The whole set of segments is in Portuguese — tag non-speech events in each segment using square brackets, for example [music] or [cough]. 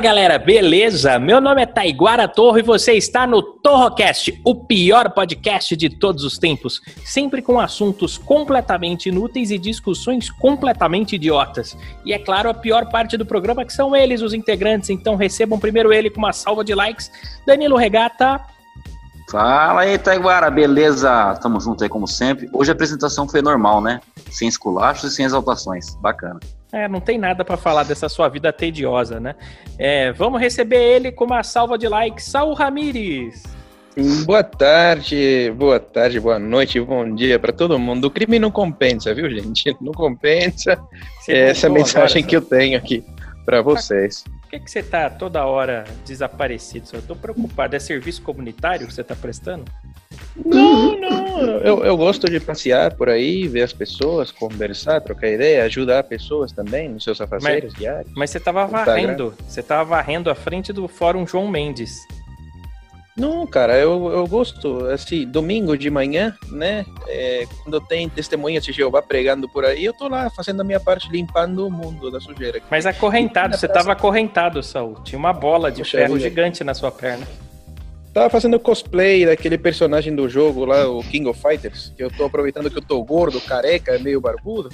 Galera, beleza? Meu nome é Taiguara Torro e você está no Torrocast, o pior podcast de todos os tempos, sempre com assuntos completamente inúteis e discussões completamente idiotas. E é claro, a pior parte do programa que são eles, os integrantes, então recebam primeiro ele com uma salva de likes. Danilo Regata, Fala aí, Taiguara, beleza? Tamo junto aí como sempre. Hoje a apresentação foi normal, né? Sem esculachos e sem exaltações. Bacana. É, não tem nada pra falar dessa sua vida tediosa, né? É, vamos receber ele com uma salva de likes. Saul Ramires. Boa tarde, boa tarde, boa noite, bom dia para todo mundo. O crime não compensa, viu, gente? [laughs] Não compensa. Você Essa é a voltou mensagem agora, que eu tenho aqui para vocês. Por que, que você tá toda hora desaparecido? Eu tô preocupado. É serviço comunitário que você tá prestando? Não, não. Eu, eu gosto de passear por aí, ver as pessoas, conversar, trocar ideia, ajudar pessoas também nos seus afazeres diários. Mas você tava Instagram. varrendo. Você tava varrendo à frente do Fórum João Mendes. Não, cara, eu, eu gosto, assim, domingo de manhã, né? é, quando tem testemunhas de Jeová pregando por aí, eu tô lá fazendo a minha parte, limpando o mundo da sujeira. Mas acorrentado, você tava acorrentado, Saul. Tinha uma bola de Puxa ferro vida. gigante na sua perna. Tava fazendo cosplay daquele personagem do jogo lá, o King of Fighters, que eu tô aproveitando que eu tô gordo, careca, meio barbudo.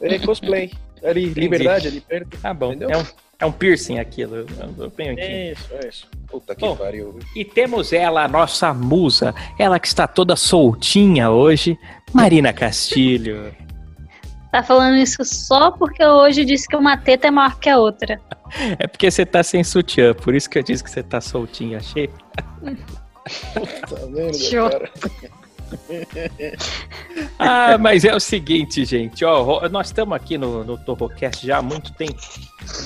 É cosplay. Ali, Entendi. liberdade, ali perto. Tá bom. Entendeu? É um, é um piercing aquilo. Eu, eu venho aqui. Isso, é isso. Puta que Bom. pariu. E temos ela, a nossa musa, ela que está toda soltinha hoje, Marina Castilho. Tá falando isso só porque hoje disse que uma teta é maior que a outra. É porque você tá sem sutiã, por isso que eu disse que você tá soltinha, achei. Puta merda. [laughs] [laughs] Ah, mas é o seguinte, gente, ó, nós estamos aqui no, no Torrocast já há muito tempo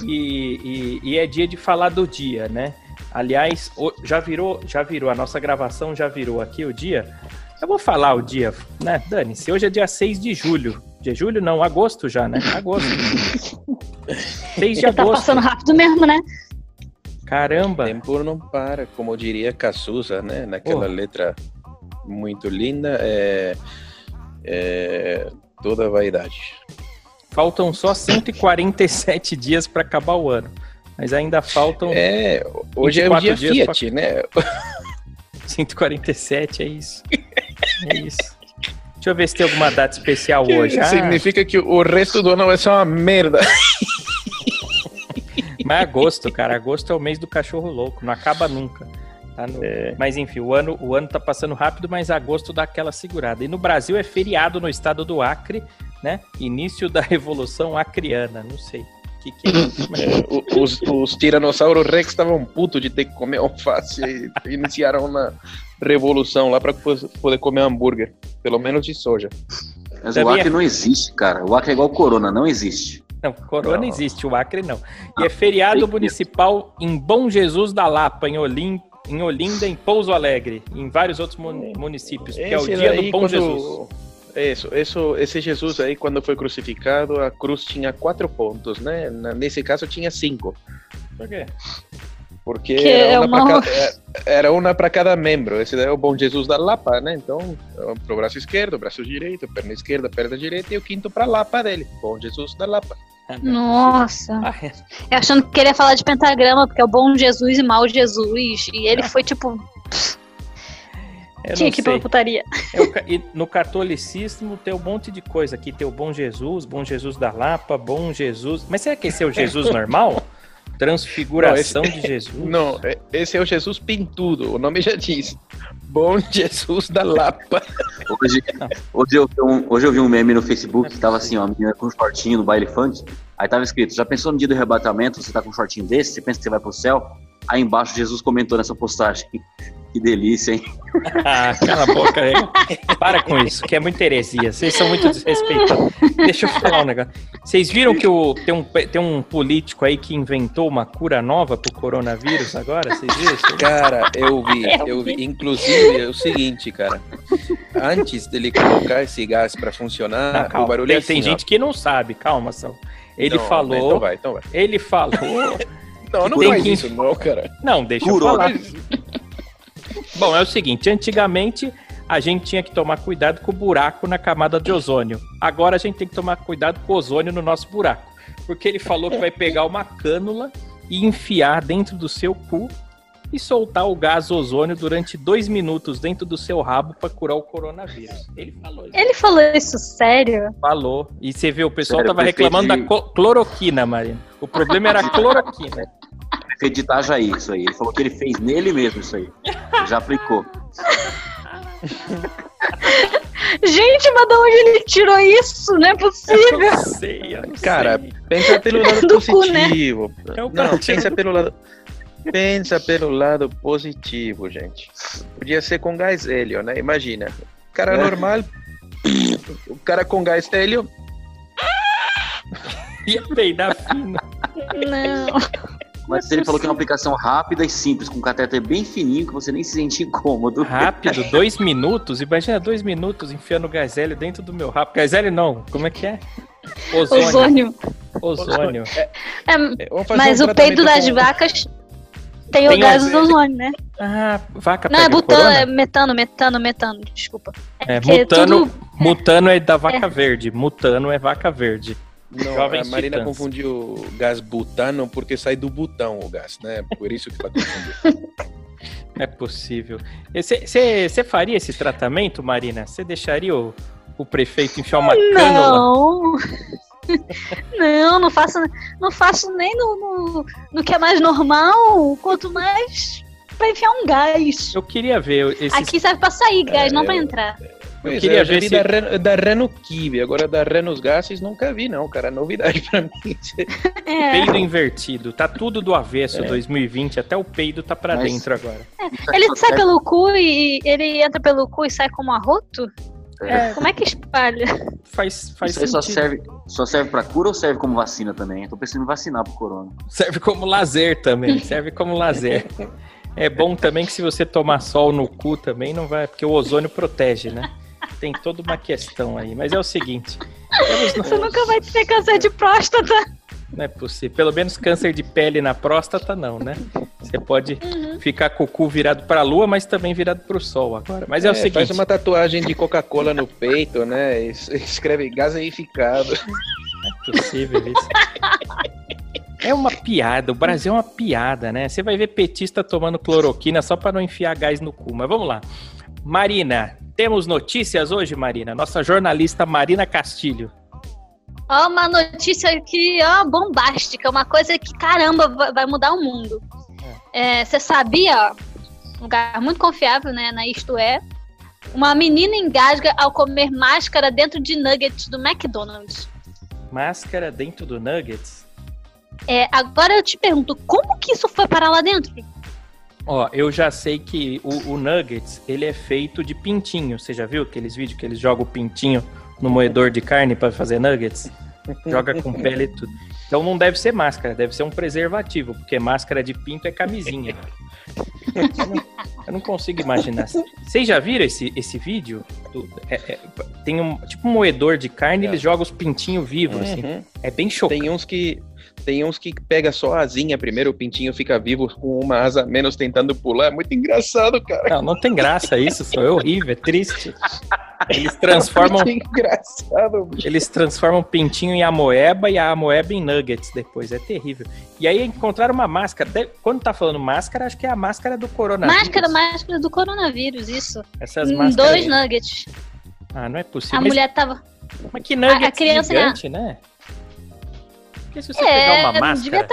e, e- e é dia de falar do dia, né? Aliás, o- já virou, já virou, a nossa gravação já virou aqui o dia. Eu vou falar o dia, né? Dane-se, hoje é dia 6 de julho. De julho não, agosto já, né? Agosto. [laughs] 6 de Já tá agosto. passando rápido mesmo, né? O Caramba. tempo não para, como diria Cazuza, né? Naquela Oh. letra muito linda, é, é toda vaidade. Faltam só 147 dias para acabar o ano. Mas ainda faltam É, hoje é o 24 dia Fiat, né? [laughs] 147, é isso. É isso. Deixa eu ver se tem alguma data especial hoje. Ah, Significa que o resto do ano vai ser uma merda. [laughs] mas agosto, cara. Agosto é o mês do cachorro louco. Não acaba nunca. Tá no- É. Mas enfim, o ano, o ano tá passando rápido, mas agosto dá aquela segurada. E no Brasil é feriado no estado do Acre, né? Início da Revolução Acreana. Não sei. Que, que é É, os, os Tiranossauros Rex estavam putos de ter que comer alface e iniciaram uma revolução lá para poder comer hambúrguer, pelo menos de soja. Mas o Acre não existe, cara. O Acre é igual Corona, não existe. Não, Corona Não. existe, o Acre não. E é feriado municipal em Bom Jesus da Lapa, em, Olim, em Olinda, em Pouso Alegre, em vários outros mun- municípios, que é o dia do Bom quando- Jesus. Isso, isso, esse Jesus aí, quando foi crucificado, a cruz tinha quatro pontos, né? Nesse caso tinha cinco, Por quê? Porque Que era é uma, uma- pra cada, [laughs] é- era uma para cada membro. Esse daí é o Bom Jesus da Lapa, né? Então, é pro braço esquerdo, braço direito, perna esquerda, perna direita e o quinto para Lapa dele, Bom Jesus da Lapa. É Nossa. possível. Ah, é. Eu achando que queria falar de pentagrama, porque é o bom Jesus e mau Jesus. E ele foi tipo. Eu tinha que ir pra putaria. É e no catolicismo tem um monte de coisa aqui. Tem o Bom Jesus, Bom Jesus da Lapa, Bom Jesus. Mas será que esse é o Jesus normal? Transfiguração de Jesus? Não, é- esse é o Jesus pintudo, o nome já diz. Bom Jesus da Lapa. Hoje, hoje, eu, vi um, hoje eu vi um meme no Facebook que tava assim, ó, a menina com um shortinho no baile funk. Aí tava escrito: Já pensou no dia do arrebatamento? Você tá com um shortinho desse? Você pensa que você vai pro céu? Aí embaixo Jesus comentou nessa postagem: Que delícia, hein? Ah, cala a boca aí. Para com isso, que é muita heresia. Vocês são muito desrespeitosos. Deixa eu falar um negócio. Vocês viram que o, tem, um, tem um político aí que inventou uma cura nova pro coronavírus agora? Vocês viram isso? Cara, eu vi, eu vi. Inclusive, é o seguinte, cara. Antes dele colocar esse gás pra funcionar, Não, calma. o barulho tem, é assim, tem ó. gente que não sabe, calma, Sal. Ele Não, falou. Então vai, então vai. Ele falou. [laughs] Não, não Tem faz que- isso, não, cara. Não, deixa Curou. eu falar. Bom, é o seguinte, antigamente a gente tinha que tomar cuidado com o buraco na camada de ozônio. Agora a gente tem que tomar cuidado com o ozônio no nosso buraco. Porque ele falou que vai pegar uma cânula e enfiar dentro do seu cu e soltar o gás ozônio durante dois minutos dentro do seu rabo para curar o coronavírus. Ele falou isso. Ele falou isso sério? Falou. E você vê, o pessoal Sério, tava reclamando da de- cloroquina, Marina. O problema era a cloroquina. Prefeito de Itajaí, isso aí. Ele falou que ele fez nele mesmo isso aí. Já aplicou. Gente, mas de onde ele tirou isso? Não é Eu possível. não sei, eu não Cara, sei. pensa pelo lado Do cu, né? positivo. É Não, pensa pelo lado. Pensa pelo lado positivo, gente. Podia ser com gás hélio, né? Imagina. O cara É. normal. O cara com gás hélio. Ia peidar fino. Não. Mas ele falou que é uma aplicação rápida e simples, com um catéter bem fininho, que você nem se sente incômodo. Rápido, [laughs] dois minutos. Imagina dois minutos enfiando gazélio dentro do meu rabo. Gazélio não, como é que é? Ozônio. Ozônio. Ozônio. É, É, mas um o tratamento das com- vacas tem, Tem o gás ozônio. do ozônio, né? Ah, vaca Não, é butano, é metano, metano, metano, desculpa. É, porque mutano, tudo- mutano é da vaca verde. Mutano é vaca verde. Não, Jovens a Marina Titãs. confundiu gás butano porque sai do botão o gás, né? Por isso que ela confundiu. [laughs] É possível. Você faria esse tratamento, Marina? Você deixaria o, o prefeito enfiar uma cânula? Não. [laughs] Não, não faço, não faço nem no, no, no que é mais normal, quanto mais pra enfiar um gás. Eu queria ver esses Aqui serve pra sair gás, É, não pra entrar. Pois queria é, eu já ver vi se- da, Ren, da Kiwi, agora da Renault Gases nunca vi não, cara, novidade pra mim. [laughs] É. peido invertido. Tá tudo do avesso É. 2020, até o peido tá pra Mas- dentro agora. Ele sai pelo cu e ele entra pelo cu e sai como arroto? É. Como é que espalha? Faz, faz Isso aí só serve, só serve pra cura ou serve como vacina também? Eu tô pensando em vacinar pro corona. Serve como lazer também, serve como lazer. [laughs] É bom também que se você tomar sol no cu também não vai, porque o ozônio protege, né? Tem toda uma questão aí, mas é o seguinte, [laughs] Você nunca vai ter câncer de próstata. não é possível, pelo menos câncer de pele na próstata não, né? Você pode ficar com o cu virado pra lua, mas também virado pro sol agora. Mas é, o seguinte, Faz uma tatuagem de Coca-Cola no peito, né? Es- Escreve gaseificado. é possível isso. É uma piada, o Brasil é uma piada, né? Você vai ver petista tomando cloroquina só pra não enfiar gás no cu. Mas vamos lá. Marina, temos notícias hoje, Marina? Nossa jornalista Marina Castilho. Ó, uma notícia aqui, ó, bombástica. Uma coisa que, caramba, vai- mudar o mundo. É, Você sabia, ó, um lugar muito confiável, né, na Isto É, uma menina engasga ao comer máscara dentro de nuggets do McDonald's. Máscara dentro do Nuggets? É, agora eu te pergunto, como que isso foi parar lá dentro? Ó, eu já sei que o, o Nuggets, ele é feito de pintinho. Você já viu aqueles vídeos que eles jogam o pintinho no moedor de carne pra fazer nuggets? Joga com [laughs] pele e tudo. Então não deve ser máscara, deve ser um preservativo, porque máscara de pinto é camisinha. Eu não, eu não consigo imaginar. Vocês já viram esse, esse vídeo? Do- é- é- tem um tipo um moedor de carne, Já. eles jogam os pintinhos vivos, assim. Uhum. É bem chocante. Tem uns que tem uns que pega só a asinha primeiro, o pintinho fica vivo com uma asa a menos tentando pular. É muito engraçado, cara. Não, não tem graça isso, só é horrível, é triste. Eles transformam Muito engraçado, bicho. Eles transformam o pintinho em amoeba e a amoeba em nuggets depois. É terrível. E aí encontraram uma máscara. Quando tá falando máscara, acho que é a máscara do coronavírus. Máscara, máscara do coronavírus, isso. Essas Em máscaras. dois aí. nuggets. Ah, não é possível. A Mas, mulher tava. mas que nugget a criança, gigante, né? Porque se você É, pegar uma máscara,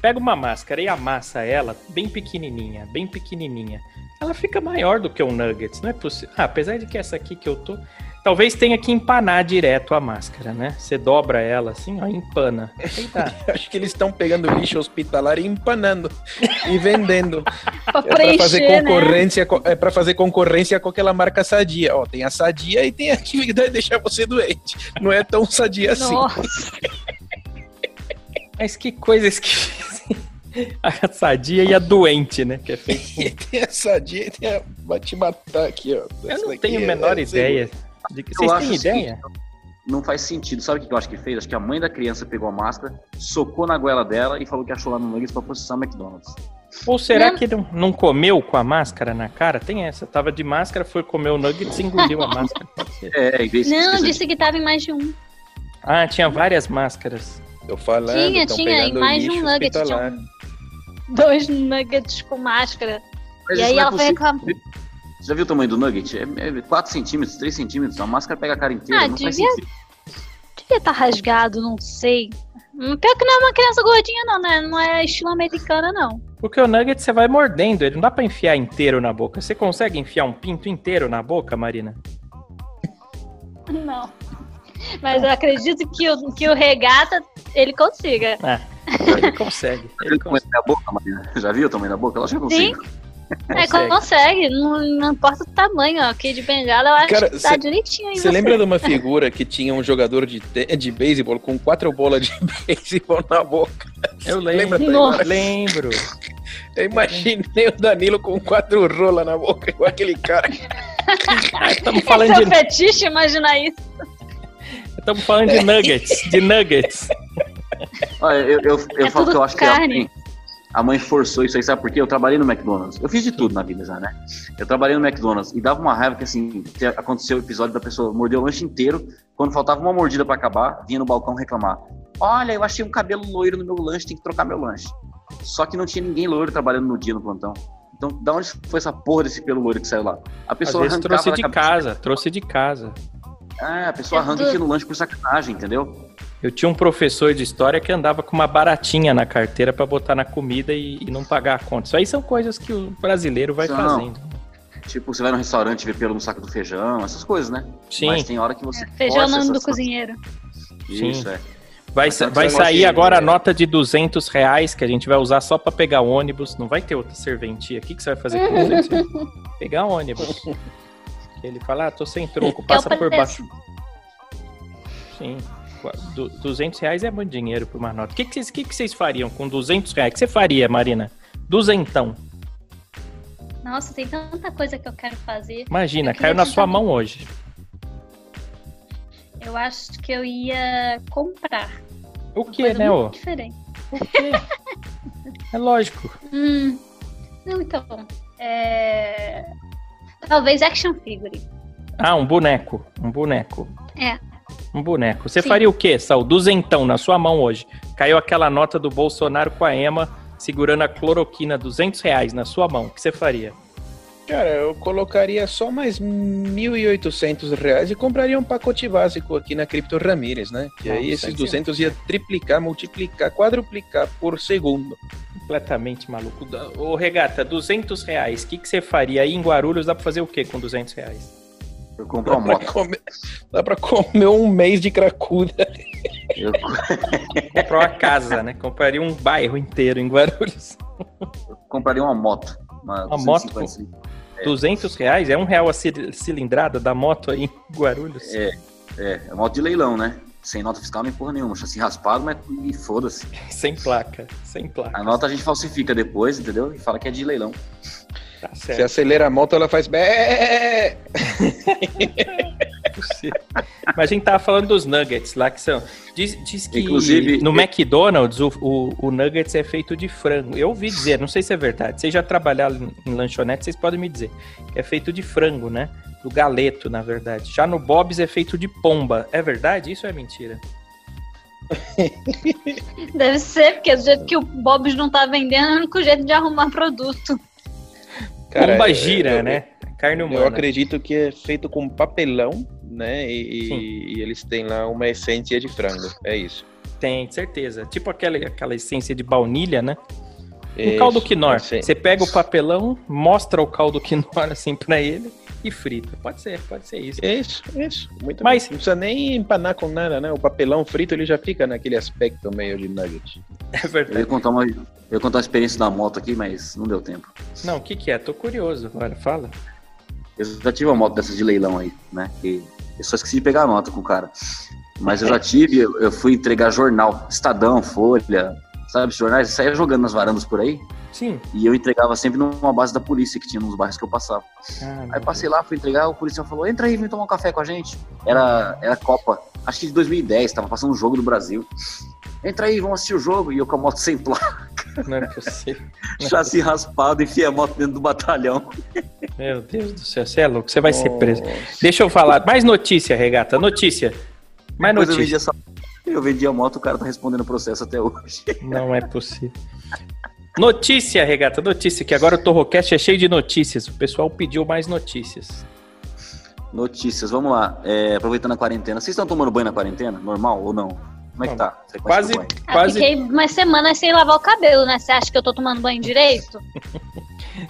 pega uma máscara e amassa ela bem pequenininha, bem pequenininha. Ela fica maior do que um nuggets, não é possível. Ah, apesar de que essa aqui que eu tô, talvez tenha que empanar direto a máscara, né? Você dobra ela assim, ó, empana. Tá. [laughs] Acho que eles estão pegando lixo hospitalar e empanando e vendendo. [laughs] Pra É pra fazer né? concorrência, co- é para fazer concorrência com aquela marca sadia. Ó, tem a sadia e tem a que [laughs] vai deixar você doente. Não é tão sadia assim. Mas que coisa esquisita. [laughs] A sadia e a doente, né? Que é feito. [laughs] E tem a sadia e tem a vai te matar aqui, ó. Eu Essa não tenho a é- menor é ideia. De que... Vocês têm o ideia? Não faz sentido. Sabe o que eu acho que fez? Acho que a mãe da criança pegou a máscara, socou na goela dela e falou que achou lá no Nuggets pra processar o McDonald's. Ou será Não. que não, não comeu com a máscara na cara? Tem essa. Tava de máscara, foi comer o nuggets e engoliu a máscara. [laughs] É, em vez de não, disse que tava em mais de um. Ah, tinha várias máscaras. Tô falando, Tinha, tinha, em pegando mais de um nugget. Tinha um- [laughs] dois nuggets com máscara. Mas e aí é ela foi reclamar. Você já viu o tamanho do nugget? É, é 4 centímetros, 3 centímetros. A máscara pega a cara inteira. Ah, não faz devia- sentido. Devia estar rasgado, não sei. Hum, Pior que não é uma criança gordinha, não, né? Não é estilo americana, não. Porque o nugget você vai mordendo, ele não dá pra enfiar inteiro na boca. Você consegue enfiar um pinto inteiro na boca, Marina? Não. Mas eu acredito que o, que o regata ele consiga. Ele consegue. Ele consegue. da boca, Marina? Já viu o tamanho da boca? Ela já Sim. consigo. É, Consegue. consegue. Não, não importa o tamanho, ó. Que de bengala eu acho Cara, que tá cê- direitinho aí. Você lembra de uma figura que tinha um jogador de, de beisebol com quatro bolas de [laughs] beisebol na boca? Eu lembro. Nossa. Lembro. Eu imaginei o Danilo com quatro rolas na boca, igual aquele cara. [laughs] Estamos falando Esse é o de, fetiche, imagina isso. Estamos falando de nuggets, de nuggets. Olha, eu, eu, eu É falo que eu acho que a carne. mãe, a mãe forçou isso aí, sabe por quê? Eu trabalhei no McDonald's. Eu fiz de tudo na vida já, né? Eu trabalhei no McDonald's e dava uma raiva que, assim, que aconteceu o episódio da pessoa morder o lanche inteiro. Quando faltava uma mordida pra acabar, vinha no balcão reclamar. Olha, eu achei um cabelo loiro no meu lanche, tem que trocar meu lanche. Só que não tinha ninguém loiro trabalhando no dia no plantão. Então, da onde foi essa porra desse pelo loiro que saiu lá? A Às pessoa vezes arrancava trouxe de cabeça- casa, trouxe de casa. É, a pessoa É arranca aqui no lanche por sacanagem, entendeu? Eu tinha um professor de história que andava com uma baratinha na carteira pra botar na comida e, e não pagar a conta. Isso aí são coisas que o brasileiro vai Não. fazendo. Tipo, você vai no restaurante e vê pelo no saco do feijão, essas coisas, né? Sim. Mas tem hora que você. Feijão é o força nome do cozinheiro. Isso, Sim. é. Vai, vai sair agora a nota de 200 reais que a gente vai usar só pra pegar ônibus. Não vai ter outra serventia. O que, que você vai fazer com [laughs] 200 reais? Pegar ônibus. Ele fala, ah, tô sem troco, Que é passa por baixo. Sim. Du- 200 reais é muito dinheiro por uma nota. O que, que, vocês, que, que vocês fariam com 200 reais? O que você faria, Marina? Duzentão. Nossa, tem tanta coisa que eu quero fazer. Imagina, Eu caiu na sua mão hoje. Eu acho que eu ia comprar. O que, né, ô? diferente. O quê? É lógico. [laughs] Hum. Não, então. É... Talvez action figure. Ah, um boneco. Um boneco. É. Um boneco. Você Sim. faria o quê, Sal? Duzentão na sua mão hoje. Caiu aquela nota do Bolsonaro com a Ema segurando a cloroquina, 200 reais na sua mão. O que você faria? Cara, eu colocaria só mais 1.800 reais e compraria um pacote básico aqui na Cripto Ramírez, né? Que aí esses que- 200 ia triplicar, multiplicar, quadruplicar por segundo. Completamente maluco. Ô, Regata, 200 reais. O que, que você faria? Aí em Guarulhos dá pra fazer o quê com 200 reais? Eu compro uma Dá moto. comer, dá pra comer um mês de cracuda. Eu, [laughs] Comprar uma casa, né? Compraria um bairro inteiro em Guarulhos. eu compraria uma moto. Uma, Uma 255. 200 reais? É um real a cil- cilindrada da moto aí em Guarulhos? É, é, é moto de leilão, né? Sem nota fiscal nem porra nenhuma. Chassi raspado, mas e foda-se. [laughs] Sem placa. Sem placa. A nota a gente falsifica depois, entendeu? E fala que é de leilão. Tá Você certo. acelera a moto, ela faz. [laughs] possível. Mas a gente tava falando dos nuggets lá, que são. Diz, diz que Inclusive- no McDonald's o, o, o nuggets é feito de frango. Eu ouvi dizer, não sei se é verdade. Vocês já trabalharam em, lanchonete, vocês podem me dizer. Que é feito de frango, né? Do galeto, na verdade. Já no Bob's é feito de pomba. É verdade? Isso ou é mentira? [laughs] Deve ser, porque do jeito que o Bob's não tá vendendo, é o único jeito de arrumar produto. Cara, pomba eu- gira, eu- né? Carne Eu humana. acredito que é feito com papelão, né? E, e- e eles têm lá uma essência de frango. É isso. Tem, certeza. Tipo aquela, aquela essência de baunilha, né? Um caldo quinor. sim. Você pega o papelão, mostra o caldo quinor [laughs] assim pra ele e frita. Pode ser, pode ser isso. Isso, isso. Muito Mas- bem. Não precisa nem empanar com nada, né? O papelão frito ele já fica naquele aspecto meio de nugget. [laughs] É Eu ia verdade. contar uma, eu ia contar a experiência da moto aqui, mas não deu tempo. Não, o que que é? Tô curioso agora, fala. Eu já tive uma moto dessas de leilão aí, né? Que eu só esqueci de pegar a nota com o cara. Mas eu já tive, eu, eu fui entregar jornal, Estadão, Folha, sabe, jornais, saía jogando nas varandas por aí, Sim. e eu entregava sempre numa base da polícia que tinha nos bairros que eu passava. Ah, Aí passei lá, fui entregar, o policial falou, entra aí, vem tomar um café com a gente. Era, era Copa, acho que de 2010, tava passando um jogo do Brasil. Entra aí, vamos assistir o jogo. E eu com a moto sem placa, Não é possível. [laughs] chassi raspado, enfiei a moto dentro do batalhão. Meu Deus do céu, você é louco, você vai ser preso. Nossa. Deixa eu falar. Mais notícia, regata. Notícia. Mais Depois eu notícia. vendi, essa... eu vendi a moto, o cara tá respondendo o processo até hoje. Não é possível. Notícia, regata, notícia, que agora o Torrocast é cheio de notícias. O pessoal pediu mais notícias. Notícias, vamos lá. É, aproveitando a quarentena. Vocês estão tomando banho na quarentena? Normal ou não? Como é que Não, tá? Frequência Quase, banho? Ah, quase. Fiquei umas semanas sem lavar o cabelo, né? Você acha que eu tô tomando banho direito? [laughs]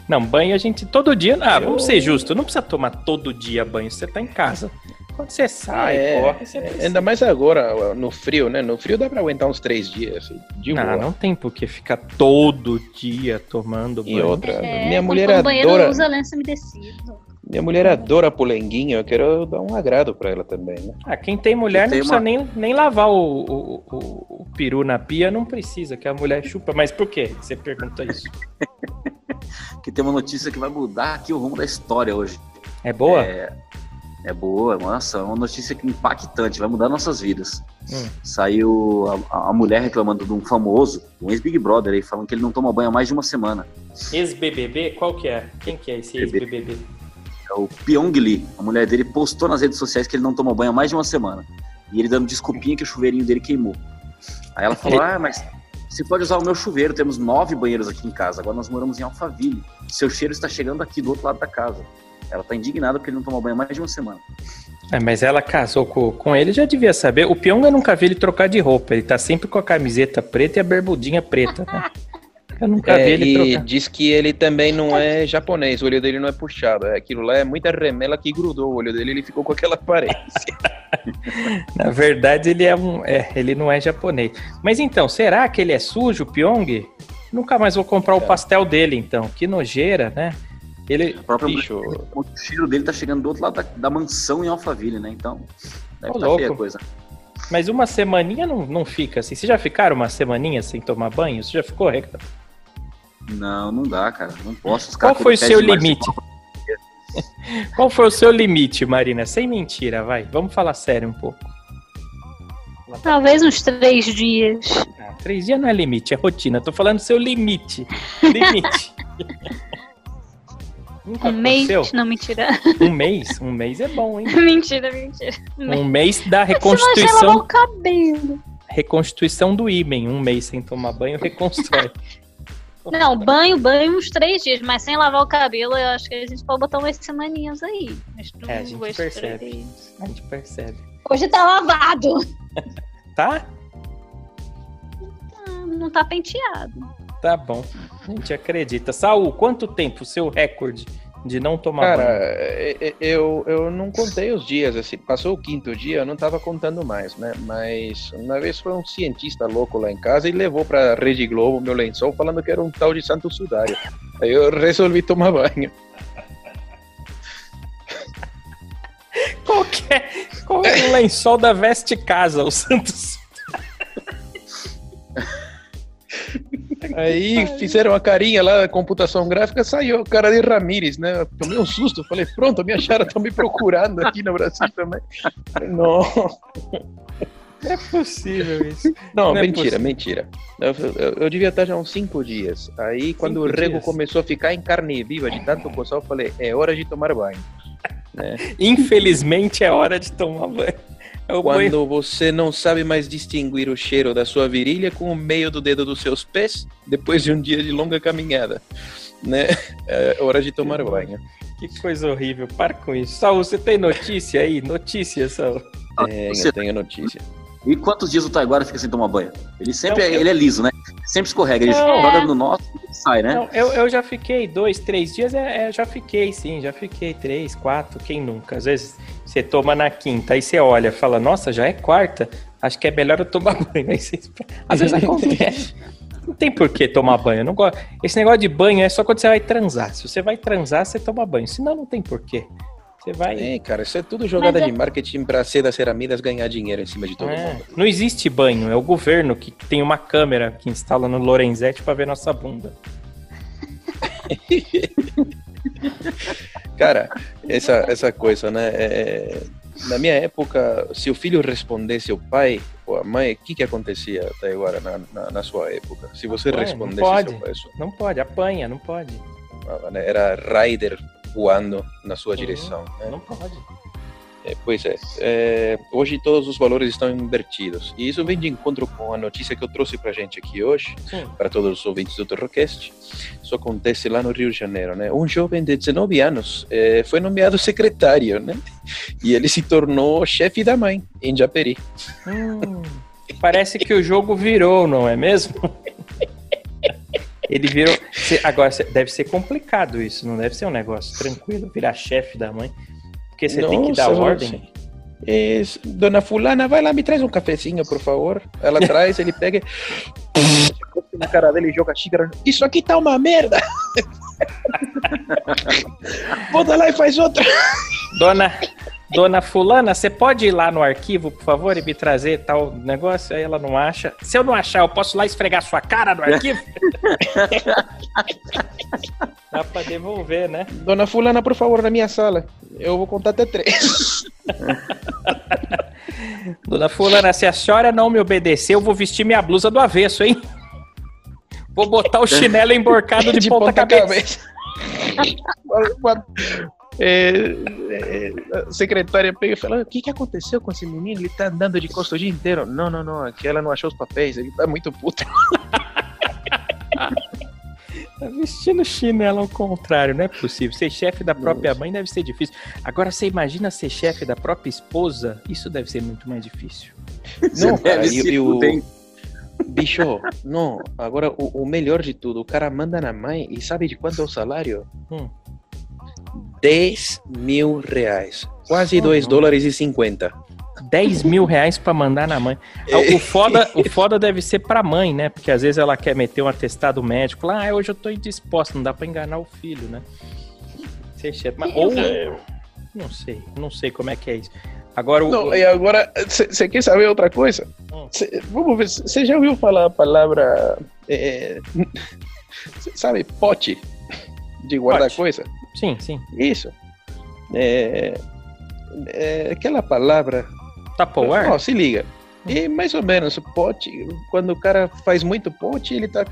Não, banho a gente todo dia. Ah, Eu- vamos ser justos, não precisa tomar todo dia banho, você tá em casa. Quando você sai, É, corre, você precisa. Ainda mais agora, no frio, né? No frio dá pra aguentar uns três dias. assim, De Não, boa. não tem por que ficar todo dia tomando E banho. outra, É, minha mulher adora. usa lenço umedecido. Minha mulher adora polenguinho, eu quero dar um agrado pra ela também, né? Ah, quem tem mulher não Tem precisa uma- nem, nem lavar o, o, o- o peru na pia, não precisa, que a mulher chupa. Mas por quê? Você pergunta isso. [laughs] Que tem uma notícia que vai mudar aqui o rumo da história hoje. É boa? É, é boa, nossa, é uma notícia que impactante, vai mudar nossas vidas. Hum. Saiu a, a mulher reclamando de um famoso, um ex-Big Brother aí, falando que ele não toma banho há mais de uma semana. Ex-BBB? Qual que é? Quem que é esse ex-BBB? É o Pyong Lee. A mulher dele postou nas redes sociais que ele não toma banho há mais de uma semana. E ele dando desculpinha que o chuveirinho dele queimou. Aí ela falou: Ah, mas você pode usar o meu chuveiro, temos nove banheiros aqui em casa. Agora nós moramos em Alphaville. Seu cheiro está chegando aqui do outro lado da casa. Ela tá indignada porque ele não toma banho há mais de uma semana. É, mas ela casou com, com ele, já devia saber. O Pyong eu nunca vi ele trocar de roupa. Ele tá sempre com a camiseta preta e a bermudinha preta, né? [laughs] Eu nunca vi É, ele e trocar. diz que ele também não é japonês, o olho dele não é puxado. É, aquilo lá é muita remela que grudou o olho dele, ele ficou com aquela aparência. [laughs] Na verdade, ele é um. É, ele não é japonês. Mas então, será que ele é sujo, o Pyong? Nunca mais vou comprar o pastel dele, então. Que nojeira, né? Ele. A própria Bicho, O cheiro dele tá chegando do outro lado da, da mansão em Alphaville, né? Então, deve Ô, louco. feia a coisa. Mas uma semaninha não, não fica assim. Vocês já ficaram uma semaninha sem tomar banho? Você já ficou, Reca? Não, não dá, cara. Não posso. Os Qual foi o seu limite? [laughs] Qual foi o seu limite, Marina? Sem mentira, vai. Vamos falar sério um pouco. Talvez uns três dias. Ah, três dias não é limite, é rotina. Tô falando seu limite. Limite. [laughs] Nunca Um mês. aconteceu? Não, mentira. Um mês? Um mês é bom, hein? [laughs] mentira, mentira. Um mês da reconstituição, o cabelo. reconstituição do ímen. Um mês sem tomar banho reconstrói. Não, banho, banho uns três dias, mas sem lavar o cabelo, eu acho que a gente pode botar umas semaninhas aí. É, a gente percebe. A gente percebe. Hoje tá lavado. [laughs] Tá? Ah, Não tá penteado. Tá bom. A gente acredita. Saul, quanto tempo o seu recorde de não tomar cara, banho? é- é- eu, eu não contei os dias, assim, passou o quinto dia, eu não tava contando mais, né? Mas uma vez foi um cientista louco lá em casa e levou pra Rede Globo meu lençol falando que era um tal de Santo Sudário. Aí eu resolvi tomar banho. Qual é, qual é o lençol da Veste Casa, o Santos? Aí fizeram a carinha lá, computação gráfica, saiu o cara de Ramírez, né? Eu Tomei um susto, falei, pronto, me acharam, estão me procurando aqui no Brasil também. Não, é possível isso. não, Não é mentira, possível. mentira. Eu, eu- eu devia estar já uns cinco dias. Aí quando Cinco o rego dias? começou a ficar em carne viva de tanto coçar, eu falei, é hora de tomar banho. [laughs] Infelizmente é hora de tomar banho. É banho. Quando você não sabe mais distinguir o cheiro da sua virilha com o meio do dedo dos seus pés, depois de um dia de longa caminhada, né? É hora de tomar banho. Que coisa horrível. Para com isso. Saul, você tem notícia aí? Notícia, Saul. Tenho, Você- tenho notícia. E quantos dias o Taiguara fica sem tomar banho? Ele sempre Não, é, eu- ele é liso, né? Sempre escorrega, ele Não. joga no nosso. sai, né? Não, eu, eu já fiquei dois, três dias, é, é, já fiquei, sim, já fiquei três, quatro, quem nunca? Às vezes você toma na quinta, aí você olha, fala, nossa, já é quarta, acho que é melhor eu tomar [laughs] banho. Aí você... Às vezes acontece. Não tem por que tomar banho. Eu não gosto. Esse negócio de banho é só quando você vai transar. Se você vai transar, você toma banho. Senão, não tem por quê. Você vai. É, cara, isso é tudo jogada é- de marketing pra ser das ceramidas ganhar dinheiro em cima de todo É, mundo. não existe banho, é o governo que tem uma câmera que instala no Lorenzetti pra ver nossa bunda. [laughs] Cara, essa, essa coisa, né? é, na minha época, se o filho respondesse ao pai ou à mãe, o que, que acontecia até agora na, na, na sua época? Se você não respondesse pode. seu pai, sua- Não pode, apanha, não pode. né, era Raider voando na sua Uhum, direção. né? Não pode. É, pois é. É, Hoje todos os valores estão invertidos. E isso vem de encontro com a notícia que eu trouxe pra gente aqui hoje, Sim. para todos os ouvintes do Terrorcast. Isso acontece lá no Rio de Janeiro, né? Um jovem de 19 anos eh, foi nomeado secretário, né? E ele se tornou chefe da mãe em Japeri. Hum, parece que o jogo virou, não é mesmo? [laughs] Ele virou. Agora, deve ser complicado isso, não deve ser um negócio tranquilo, virar chefe da mãe. Porque você tem que dar ordem. É, Dona Fulana, vai lá, me traz um cafezinho, por favor. Ela [laughs] traz, ele pega. na cara dele e joga xícara. Isso aqui tá uma merda! [laughs] Volta lá e faz outra. Dona, dona Fulana, você pode ir lá no arquivo, por favor, e me trazer tal negócio? Aí ela não acha. Se eu não achar, eu posso lá esfregar sua cara no arquivo? [laughs] Dá pra devolver, né? Dona Fulana, por favor, na minha sala. Eu vou contar até três. [laughs] Dona Fulana, se a senhora não me obedecer, eu vou vestir minha blusa do avesso, hein? Vou botar o chinelo [laughs] emborcado de, ponta, cabeça. É, é, a secretária pega e fala: O que, que aconteceu com esse menino? Ele tá andando de costa o dia inteiro. Não, não, não. Aqui ela não achou os papéis. Ele tá muito puto. [laughs] Tá vestindo chinelo ao contrário, não é possível. Ser chefe da própria mãe deve ser difícil. Agora, você imagina ser chefe da própria esposa? Isso deve ser muito mais difícil. [laughs] Não, cara. E, e o, bicho, não. Agora, o, o melhor de tudo: o cara manda na mãe e sabe de quanto é o salário? Hum. 10 mil reais. Quase Uhum. 2 dólares e 50. 10 mil reais pra mandar na mãe. O foda, o foda deve ser pra mãe, né? Porque às vezes ela quer meter um atestado médico lá, ah, hoje eu tô indisposta, não dá pra enganar o filho, né? Mas, ou. Não sei, não sei como é que é isso. Agora o. Não, e agora, você quer saber outra coisa? Hum. Cê- vamos ver, você já ouviu falar a palavra. é, [laughs] sabe, pote de guardar Pote. coisa? Sim, sim. Isso. É, é aquela palavra. Tupperware? Ó, se liga. E mais ou menos, pote, quando o cara faz muito pote, ele tá,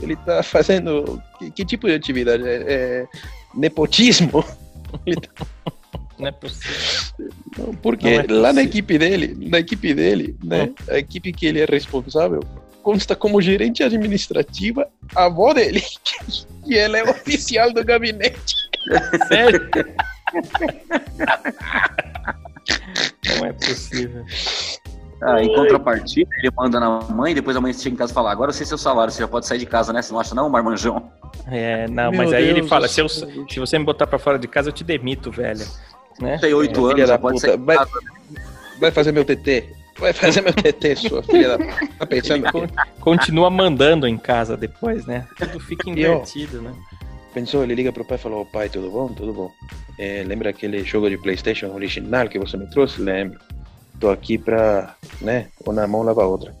ele tá [laughs] fazendo. Que, que tipo de atividade? É, é nepotismo? [laughs] Não é possível. Não, Porque Não é lá possível. na equipe dele, na equipe dele, né, a equipe que ele é responsável, consta como gerente administrativa a avó dele, [laughs] que ela é oficial do gabinete. Sério? Não é possível. Ah, em contrapartida, ele manda na mãe, depois a mãe chega em casa e fala: Agora eu sei seu salário, você já pode sair de casa, né? Você não acha, não, marmanjão? É, não, Meu mas aí ele fala: se, eu- se você me botar pra fora de casa, eu te demito, velho. Né? Tem oito filha anos, já pode puta, sair de vai- casa. Vai fazer meu TT. Vai fazer meu TT, sua filha Tá pensando Ele continua mandando em casa depois, né? Tudo fica E, ó, invertido, né? Pensou, ele liga pro pai e falou, "Ô, pai, tudo bom? Tudo bom. É, lembra aquele jogo de Playstation original que você me trouxe? Lembro. Tô aqui pra, né, uma mão lava a outra.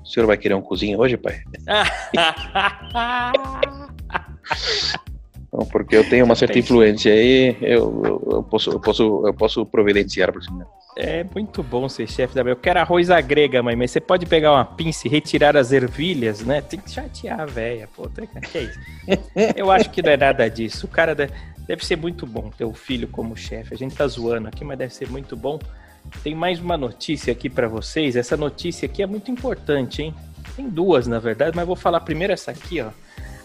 O senhor vai querer um cozinho hoje, pai? [laughs] [laughs] [laughs] Porque eu tenho uma certa influência aí, eu, eu, eu posso, eu, posso, eu posso providenciar por cima. É muito bom ser chefe da. Eu quero arroz à grega, mãe, mas você pode pegar uma pinça e retirar as ervilhas, né? Tem que chatear a véia, pô. Tem que é isso? Eu acho que não é nada disso. O cara deve, deve ser muito bom ter o filho como chefe. A gente tá zoando aqui, mas deve ser muito bom. Tem mais uma notícia aqui pra vocês. Essa notícia aqui é muito importante, hein? Tem duas, na verdade, mas vou falar primeiro essa aqui, ó.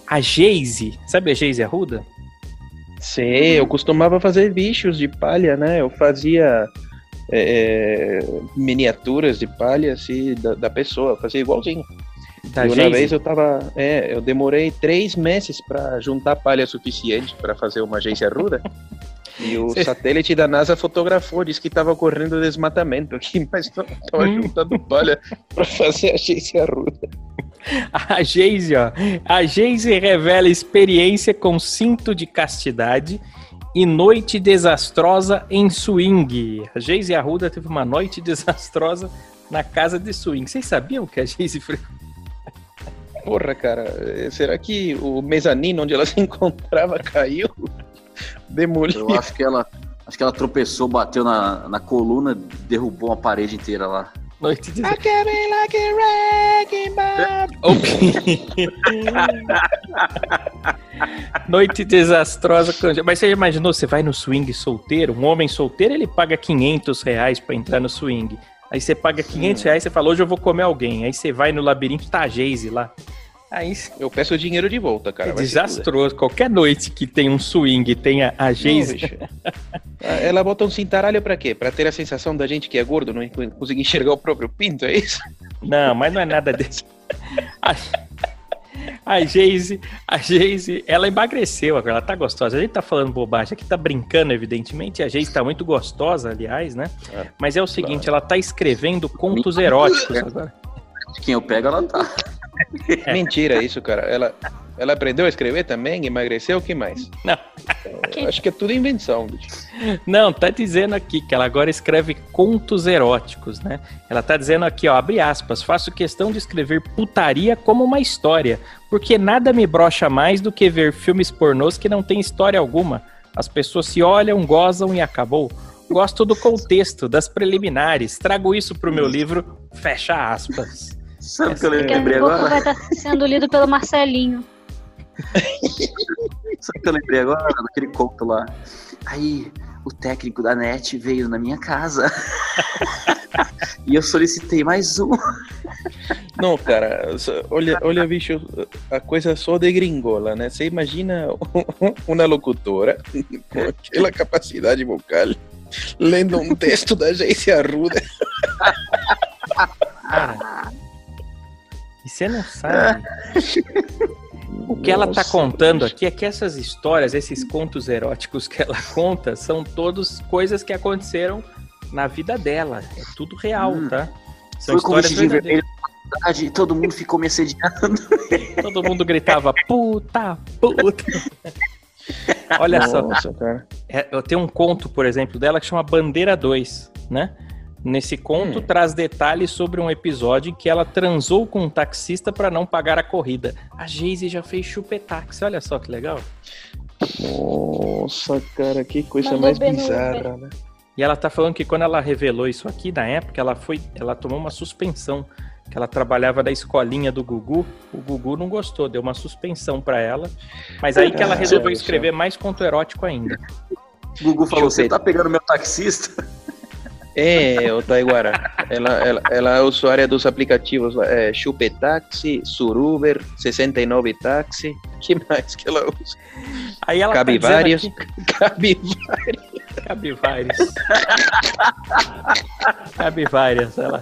A Geise, sabe a Geise Arruda? Sei, eu costumava fazer bichos de palha, né? Eu fazia é, miniaturas de palha assim, da, da pessoa, fazia igualzinho. Da E uma Geise? vez eu tava. É, eu demorei três meses para juntar palha suficiente para fazer uma agência ruda. [laughs] E o Cê- satélite da NASA fotografou, disse que estava ocorrendo desmatamento aqui, [laughs] mas não estava Hum. juntando palha para fazer a agência ruda. [laughs] A Geise, ó. A Geise revela experiência com cinto de castidade e noite desastrosa em swing. A Geise Arruda teve uma noite [laughs] desastrosa na casa de swing. Vocês sabiam que a Geise Porra, cara, será que o mezanino onde ela [laughs] se encontrava caiu? Demoliu. Eu acho que ela. Acho que ela tropeçou, bateu na, na coluna, derrubou uma parede inteira lá. Noite I desastrosa? can be like a wrecking ball. [laughs] Noite desastrosa. Mas você já imaginou, você vai no swing solteiro, um homem solteiro, ele paga 500 reais pra entrar no swing. Aí você paga 500 reais, você fala, hoje eu vou comer alguém. Aí você vai no labirinto, tá a Geise lá. Aí Eu peço o dinheiro de volta, cara. é desastroso. Qualquer noite que tem um swing tenha a Geise. [laughs] Ah, Ela bota um cintaralho pra quê? Pra ter a sensação da gente que é gordo, não conseguir enxergar o próprio pinto, é isso? Não, mas não é nada desse. A, a Geise, a Geise, ela emagreceu agora, ela tá gostosa. A gente tá falando bobagem, aqui tá brincando, evidentemente. A Geise tá muito gostosa, aliás, né? É, Mas é o seguinte, ela tá escrevendo contos eróticos agora. Quem eu pego, ela tá. [laughs] Mentira isso, cara. Ela, ela aprendeu a escrever também, emagreceu, o que mais? Não. Acho que é tudo invenção, bicho. Não, tá dizendo aqui que ela agora escreve contos eróticos, né? Ela tá dizendo aqui, ó, abre aspas, faço questão de escrever putaria como uma história, porque nada me brocha mais do que ver filmes pornôs que não tem história alguma. As pessoas se olham, gozam e acabou. Gosto do contexto, das preliminares. Trago isso pro meu livro, fecha aspas. Sabe o que eu lembrei pouco agora? vai estar sendo lido pelo Marcelinho. Sabe o que eu lembrei agora? Daquele conto lá. Aí, o técnico da net veio na minha casa. [laughs] e eu solicitei mais um. Não, cara, só- olha, olha, bicho, a coisa só de gringola, né? Você imagina [laughs] uma locutora com aquela capacidade vocal lendo um texto da Jace Arruda. Você não sabe. [laughs] O que ela tá Nossa, contando bicho. aqui é que essas histórias, esses contos eróticos que ela [laughs] conta, são todos coisas que aconteceram na vida dela. É tudo real, Hum. tá? São Foi com histórias vestidinho verdadeiras. vermelho e todo mundo ficou me assediando. [laughs] Todo mundo gritava puta, puta. Olha só, Nossa, cara. é, eu tenho um conto, por exemplo, dela que chama Bandeira 2, né? Nesse conto Hum. traz detalhes sobre um episódio em que ela transou com um taxista para não pagar a corrida. A Geise já fez chupetaxi, olha só que legal. Nossa, cara, que coisa Mandou mais bizarra, né? E ela tá falando que quando ela revelou isso aqui, na época, ela foi, ela tomou uma suspensão, que ela trabalhava da escolinha do Gugu. O Gugu não gostou, deu uma suspensão para ela. Mas aí que ela Ah, resolveu escrever mais conto erótico ainda. O Gugu falou: Você tá pegando meu taxista? É, o Taiguara. Ela, ela, ela é usuária dos aplicativos é, Chupetaxi, Suruber, 69 Táxi. que mais que ela usa? Aí ela Cabe tá vários. aqui- Cabe [laughs] Cabe vários. Cabe várias. [laughs] Ela...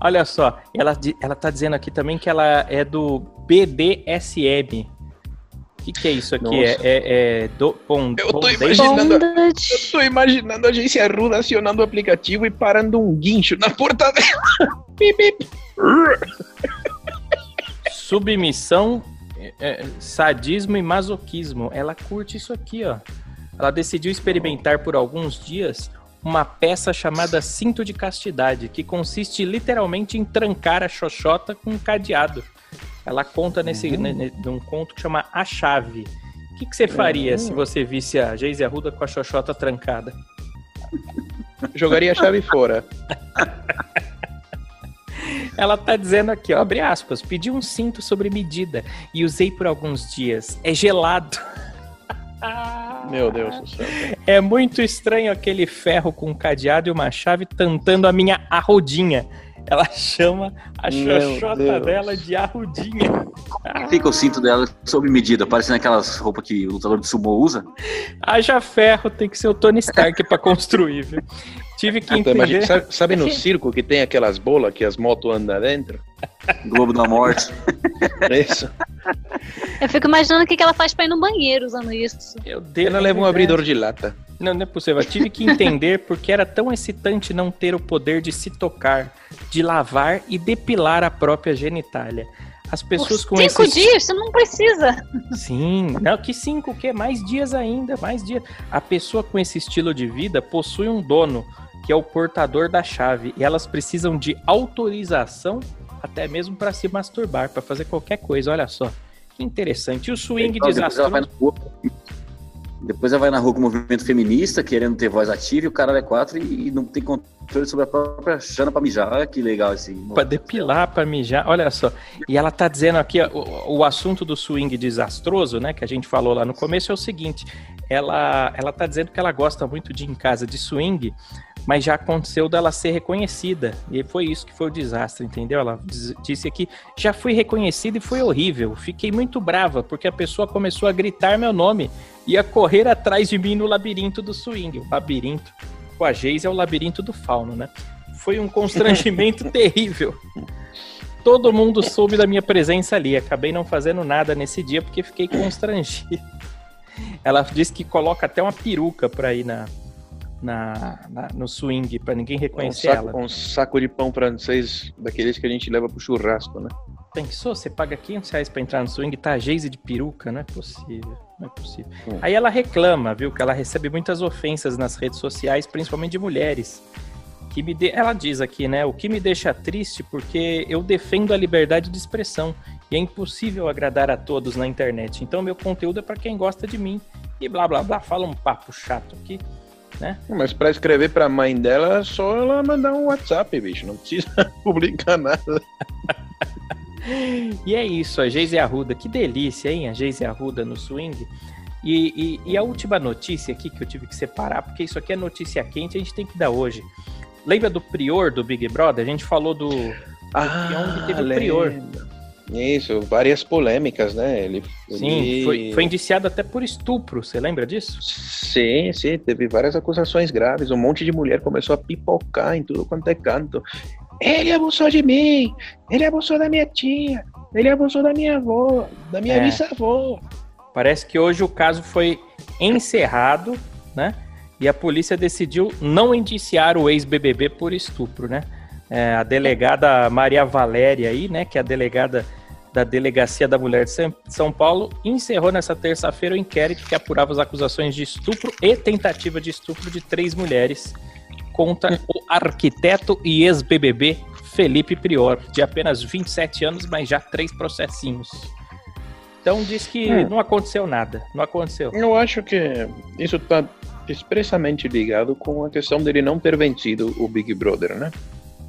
Olha só, ela, ela tá dizendo aqui também que ela é do BDSM. O que, que é isso aqui? É, Nossa. é, é do, bom, Eu tô bondage? imaginando- Eu tô imaginando a agência Arruda acionando o aplicativo e parando um guincho na porta dela. [laughs] Bip, bip. Submissão, é, é, sadismo e masoquismo. Ela curte isso aqui, ó. Ela decidiu experimentar por alguns dias uma peça chamada cinto de castidade, que consiste literalmente em trancar a xoxota com um cadeado. Ela conta nesse Uhum. ne- num conto que chama A Chave. O que, que você faria Uhum. se você visse a Geise Arruda com a xoxota trancada? Jogaria a chave fora. Ela tá dizendo aqui, ó, abre aspas, pedi um cinto sobre medida e usei por alguns dias. É gelado. Meu Deus do céu. É muito estranho aquele ferro com um cadeado e uma chave tentando a minha arrodinha. Ela chama a Meu xoxota Deus. dela de arrudinha. Fica o cinto dela sob medida, parecendo aquelas roupas que o lutador de sumo usa. Haja ferro, tem que ser o Tony Stark pra construir, viu? Tive que Então, imagina, entender. sabe, sabe no circo que tem aquelas bolas que as motos andam dentro? Globo da Morte. É Isso. Eu fico imaginando o que que ela faz pra ir no banheiro usando isso. Meu Deus, Ela leva um abridor de lata. Não, não é possível. Eu tive que entender [laughs] porque era tão excitante não ter o poder de se tocar, de lavar e depilar a própria genitália. As pessoas Por com cinco esse dias, você não precisa. Sim, não, que cinco, o que? Mais dias ainda, mais dias. A pessoa com esse estilo de vida possui um dono, que é o portador da chave, e elas precisam de autorização até mesmo para se masturbar, para fazer qualquer coisa. Olha só, que interessante. E o swing Então, depois, depois ela vai na rua com o movimento feminista, querendo ter voz ativa, e o cara é quatro e, e não tem controle sobre a própria chana pra mijar. Olha que legal esse. Pra depilar, pra mijar, olha só. E ela tá dizendo aqui, ó, o, o assunto do swing desastroso, né, que a gente falou lá no começo, é o seguinte: ela, ela tá dizendo que ela gosta muito de ir em casa de swing, mas já aconteceu dela ser reconhecida. E foi isso que foi o desastre, entendeu? Ela disse aqui: já fui reconhecida e foi horrível. Fiquei muito brava, porque a pessoa começou a gritar meu nome e a correr atrás de mim no labirinto do swing. O labirinto. Com a Geise é o labirinto do fauno, né? Foi um constrangimento [laughs] terrível. Todo mundo soube da minha presença ali. Acabei não fazendo nada nesse dia porque fiquei constrangido. Ela disse que coloca até uma peruca pra ir na, na, na- no swing, pra ninguém Um reconhecer saco, ela. um saco de pão francês, daqueles que a gente leva pro churrasco, né? Pensou? Você paga 500 reais pra entrar no swing, tá a Geise de peruca? Não é possível. Não é possível. Hum. Aí ela reclama, viu, que ela recebe muitas ofensas nas redes sociais, principalmente de mulheres. Que me de... Ela diz aqui, né? O que me deixa triste porque eu defendo a liberdade de expressão e é impossível agradar a todos na internet. Então meu conteúdo é pra quem gosta de mim. E blá blá blá. Fala um papo chato aqui. Mas pra escrever pra mãe dela, é só ela mandar um WhatsApp, bicho. Não precisa [laughs] publicar nada. E é isso, a Geise Arruda. Que delícia, hein? A Geise Arruda no swing. E, e- e a última notícia aqui que eu tive que separar, porque isso aqui é notícia quente, a gente tem que dar hoje. Lembra do prior do Big Brother? A gente falou do. Ah, que teve o prior. Isso, várias polêmicas, né? Ele, Sim, ele- foi, foi indiciado até por estupro, você lembra disso? Sim, sim, teve várias acusações graves. Um monte de mulher começou a pipocar em tudo quanto é canto. Ele abusou de mim, ele abusou da minha tia, ele abusou da minha avó, da minha É. bisavó. Parece que hoje o caso foi encerrado, né? E a polícia decidiu não indiciar o ex-BBB por estupro, né? É, a delegada Maria Valéria aí, né? Que é a delegada da Delegacia da Mulher de São- Paulo, encerrou nessa terça-feira o inquérito que apurava as acusações de estupro e tentativa de estupro de três mulheres contra o arquiteto e ex-BBB Felipe Prior, de apenas 27 anos, mas já três processinhos. Então diz que Hum. não aconteceu nada, não aconteceu. Eu acho que isso está expressamente ligado com a questão dele não ter vencido o Big Brother, né?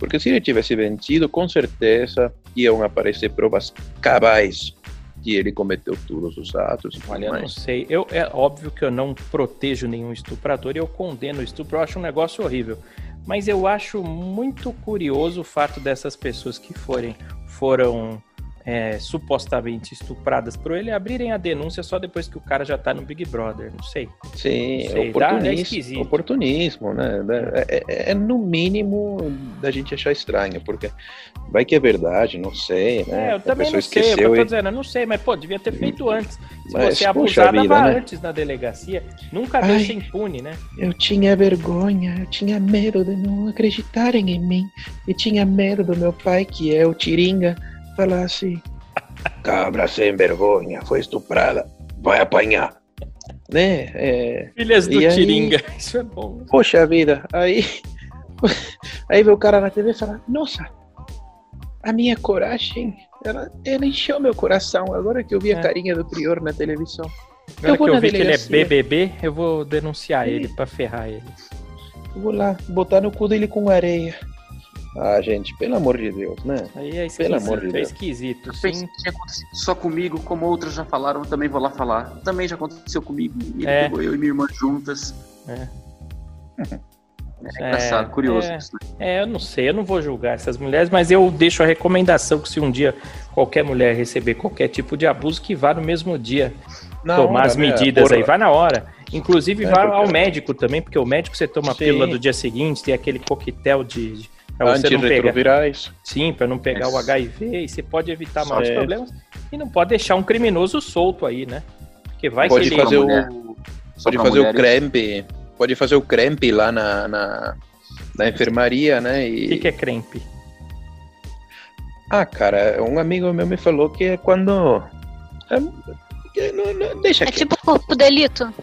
Porque se ele tivesse vencido, com certeza iam aparecer provas cabais que ele cometeu todos os atos. Olha, não sei. Eu, é óbvio que eu não protejo nenhum estuprador e eu condeno o estupro. Eu acho um negócio horrível. Mas eu acho muito curioso o fato dessas pessoas que forem, foram é, supostamente estupradas por ele abrirem a denúncia só depois que o cara já tá no Big Brother. Não sei. Sim, Sei, dá- é oportunismo, oportunismo, né? É, é- é no mínimo da gente achar estranho, porque vai que é verdade, não sei, né? É, eu A também não sei. É eu tô e- dizendo, eu não sei, mas pô, devia ter feito antes. Se Mas, você é abusada, vida, vá né? antes na delegacia. Nunca Ai. deixa impune, né? Eu tinha vergonha, eu tinha medo de não acreditarem em mim. E tinha medo do meu pai, que é o Tiringa, falar assim: cabra sem vergonha, foi estuprada, vai apanhar. Né? É, Filhas do aí? Tiringa. [laughs] Isso é bom. Poxa vida, aí. [laughs] Aí vê o cara na TV e fala: Nossa, a minha coragem, ela, ela encheu meu coração. Agora que eu vi a É. carinha do Prior na televisão. Agora vou que eu vi que ele é delegacia. BBB, eu vou denunciar Sim. ele pra ferrar ele. Eu vou lá, botar no cu dele com areia. Ah, gente, pelo amor de Deus, né? Aí é Pelo amor de é Deus. esquisito, Eu pensei sim. que tinha acontecido só comigo, como outras já falaram, eu também vou lá falar. Também já aconteceu comigo. É. eu e minha irmã juntas. É. [laughs] É, engraçado, É, curioso é. isso, né? É, eu não sei, eu não vou julgar essas mulheres, mas eu deixo a recomendação que se um dia qualquer mulher receber qualquer tipo de abuso, que vá no mesmo dia na tomar hora, as né? medidas né? aí, vai na hora. Inclusive, é, vá porque... ao médico também, porque o médico você toma a pílula do dia seguinte, tem aquele coquetel de. De pra você não pegar. Sim, para não pegar o HIV, e você pode evitar maiores problemas. E não pode deixar um criminoso solto aí, né? Porque vai pode que ele... fazer o Pode fazer mulheres. o crempe. Pode fazer o crempe lá na, na, na enfermaria, né? O que, que é crempe? Ah, cara, um amigo meu me falou que é quando. É, não, não, deixa é aqui. tipo corpo delito?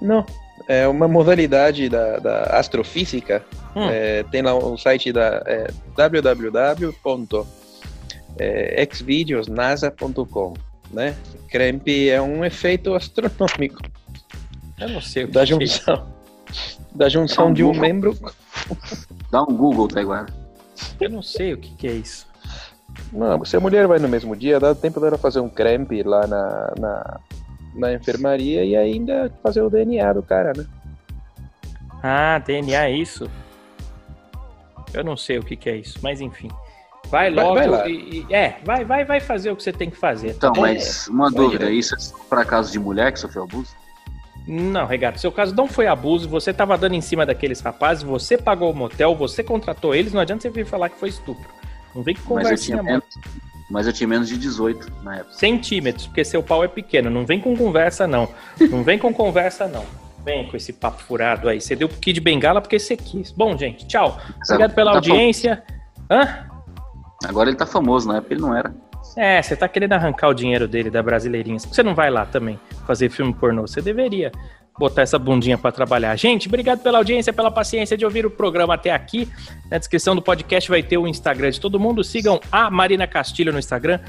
Não, é uma modalidade da, da astrofísica. Hum. É, tem lá o site da é, www.xvideosnasa.com, né? CREMP é um efeito astronômico. Eu não sei o que da junção. É da junção um de um Google. membro. Dá um Google, Taiguara. Eu não sei o que, que é isso. Não, se a mulher vai no mesmo dia, dá tempo dela fazer um crempe lá na, na, na enfermaria e ainda fazer o DNA do cara, né? Ah, DNA é isso? Eu não sei o que, que é isso, mas enfim. Vai logo vai, vai e, e, É, vai, vai, vai fazer o que você tem que fazer. Então, tá mas uma dúvida, isso é para caso de mulher que sofreu abuso? Não, Regato, seu caso não foi abuso, você estava dando em cima daqueles rapazes, você pagou o motel, você contratou eles, não adianta você vir falar que foi estupro. Não vem com conversinha, mas mas eu tinha menos de 18 na época. Centímetros, porque seu pau é pequeno. Não vem com conversa, não. Não vem com conversa, não. Vem com esse papo furado aí. Você deu pro Kid Bengala porque você quis. Bom, gente, tchau. Obrigado pela tá audiência. Hã? Agora ele tá famoso, na época ele não era. É, você tá querendo arrancar o dinheiro dele da Brasileirinha. Você não vai lá também fazer filme pornô. Você deveria botar essa bundinha para trabalhar. Gente, obrigado pela audiência, pela paciência de ouvir o programa até aqui. Na descrição do podcast vai ter o Instagram de todo mundo. Sigam a Marina Castilho no Instagram,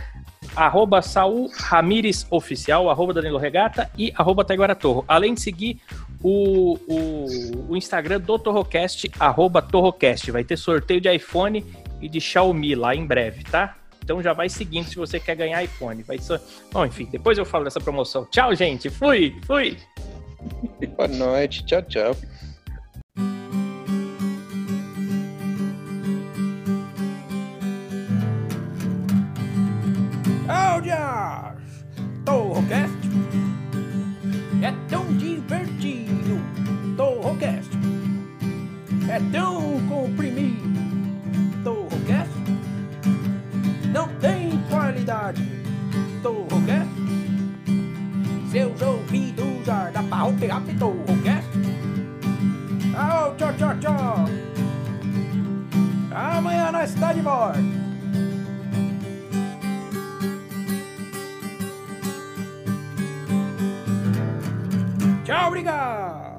arroba Saul Ramires Oficial, arroba Danilo Regata e arroba Taiguara Torro. Além de seguir o, o, o Instagram do Torrocast, arroba Torrocast. Vai ter sorteio de iPhone e de Xiaomi lá em breve, tá? Então já vai seguindo se você quer ganhar iPhone. Vai ser... Bom, enfim, depois eu falo dessa promoção. Tchau, gente. Fui, fui. [laughs] Boa noite. Tchau, tchau. Oh, Josh! Torrocast é tão é tão comprimido. Torrocast não tem qualidade. Torrocast seus ouvidos já dá pra pegar Torrocast. Oh, tchau, tchau, tchau. Amanhã nós está de volta. Tchau, obrigado!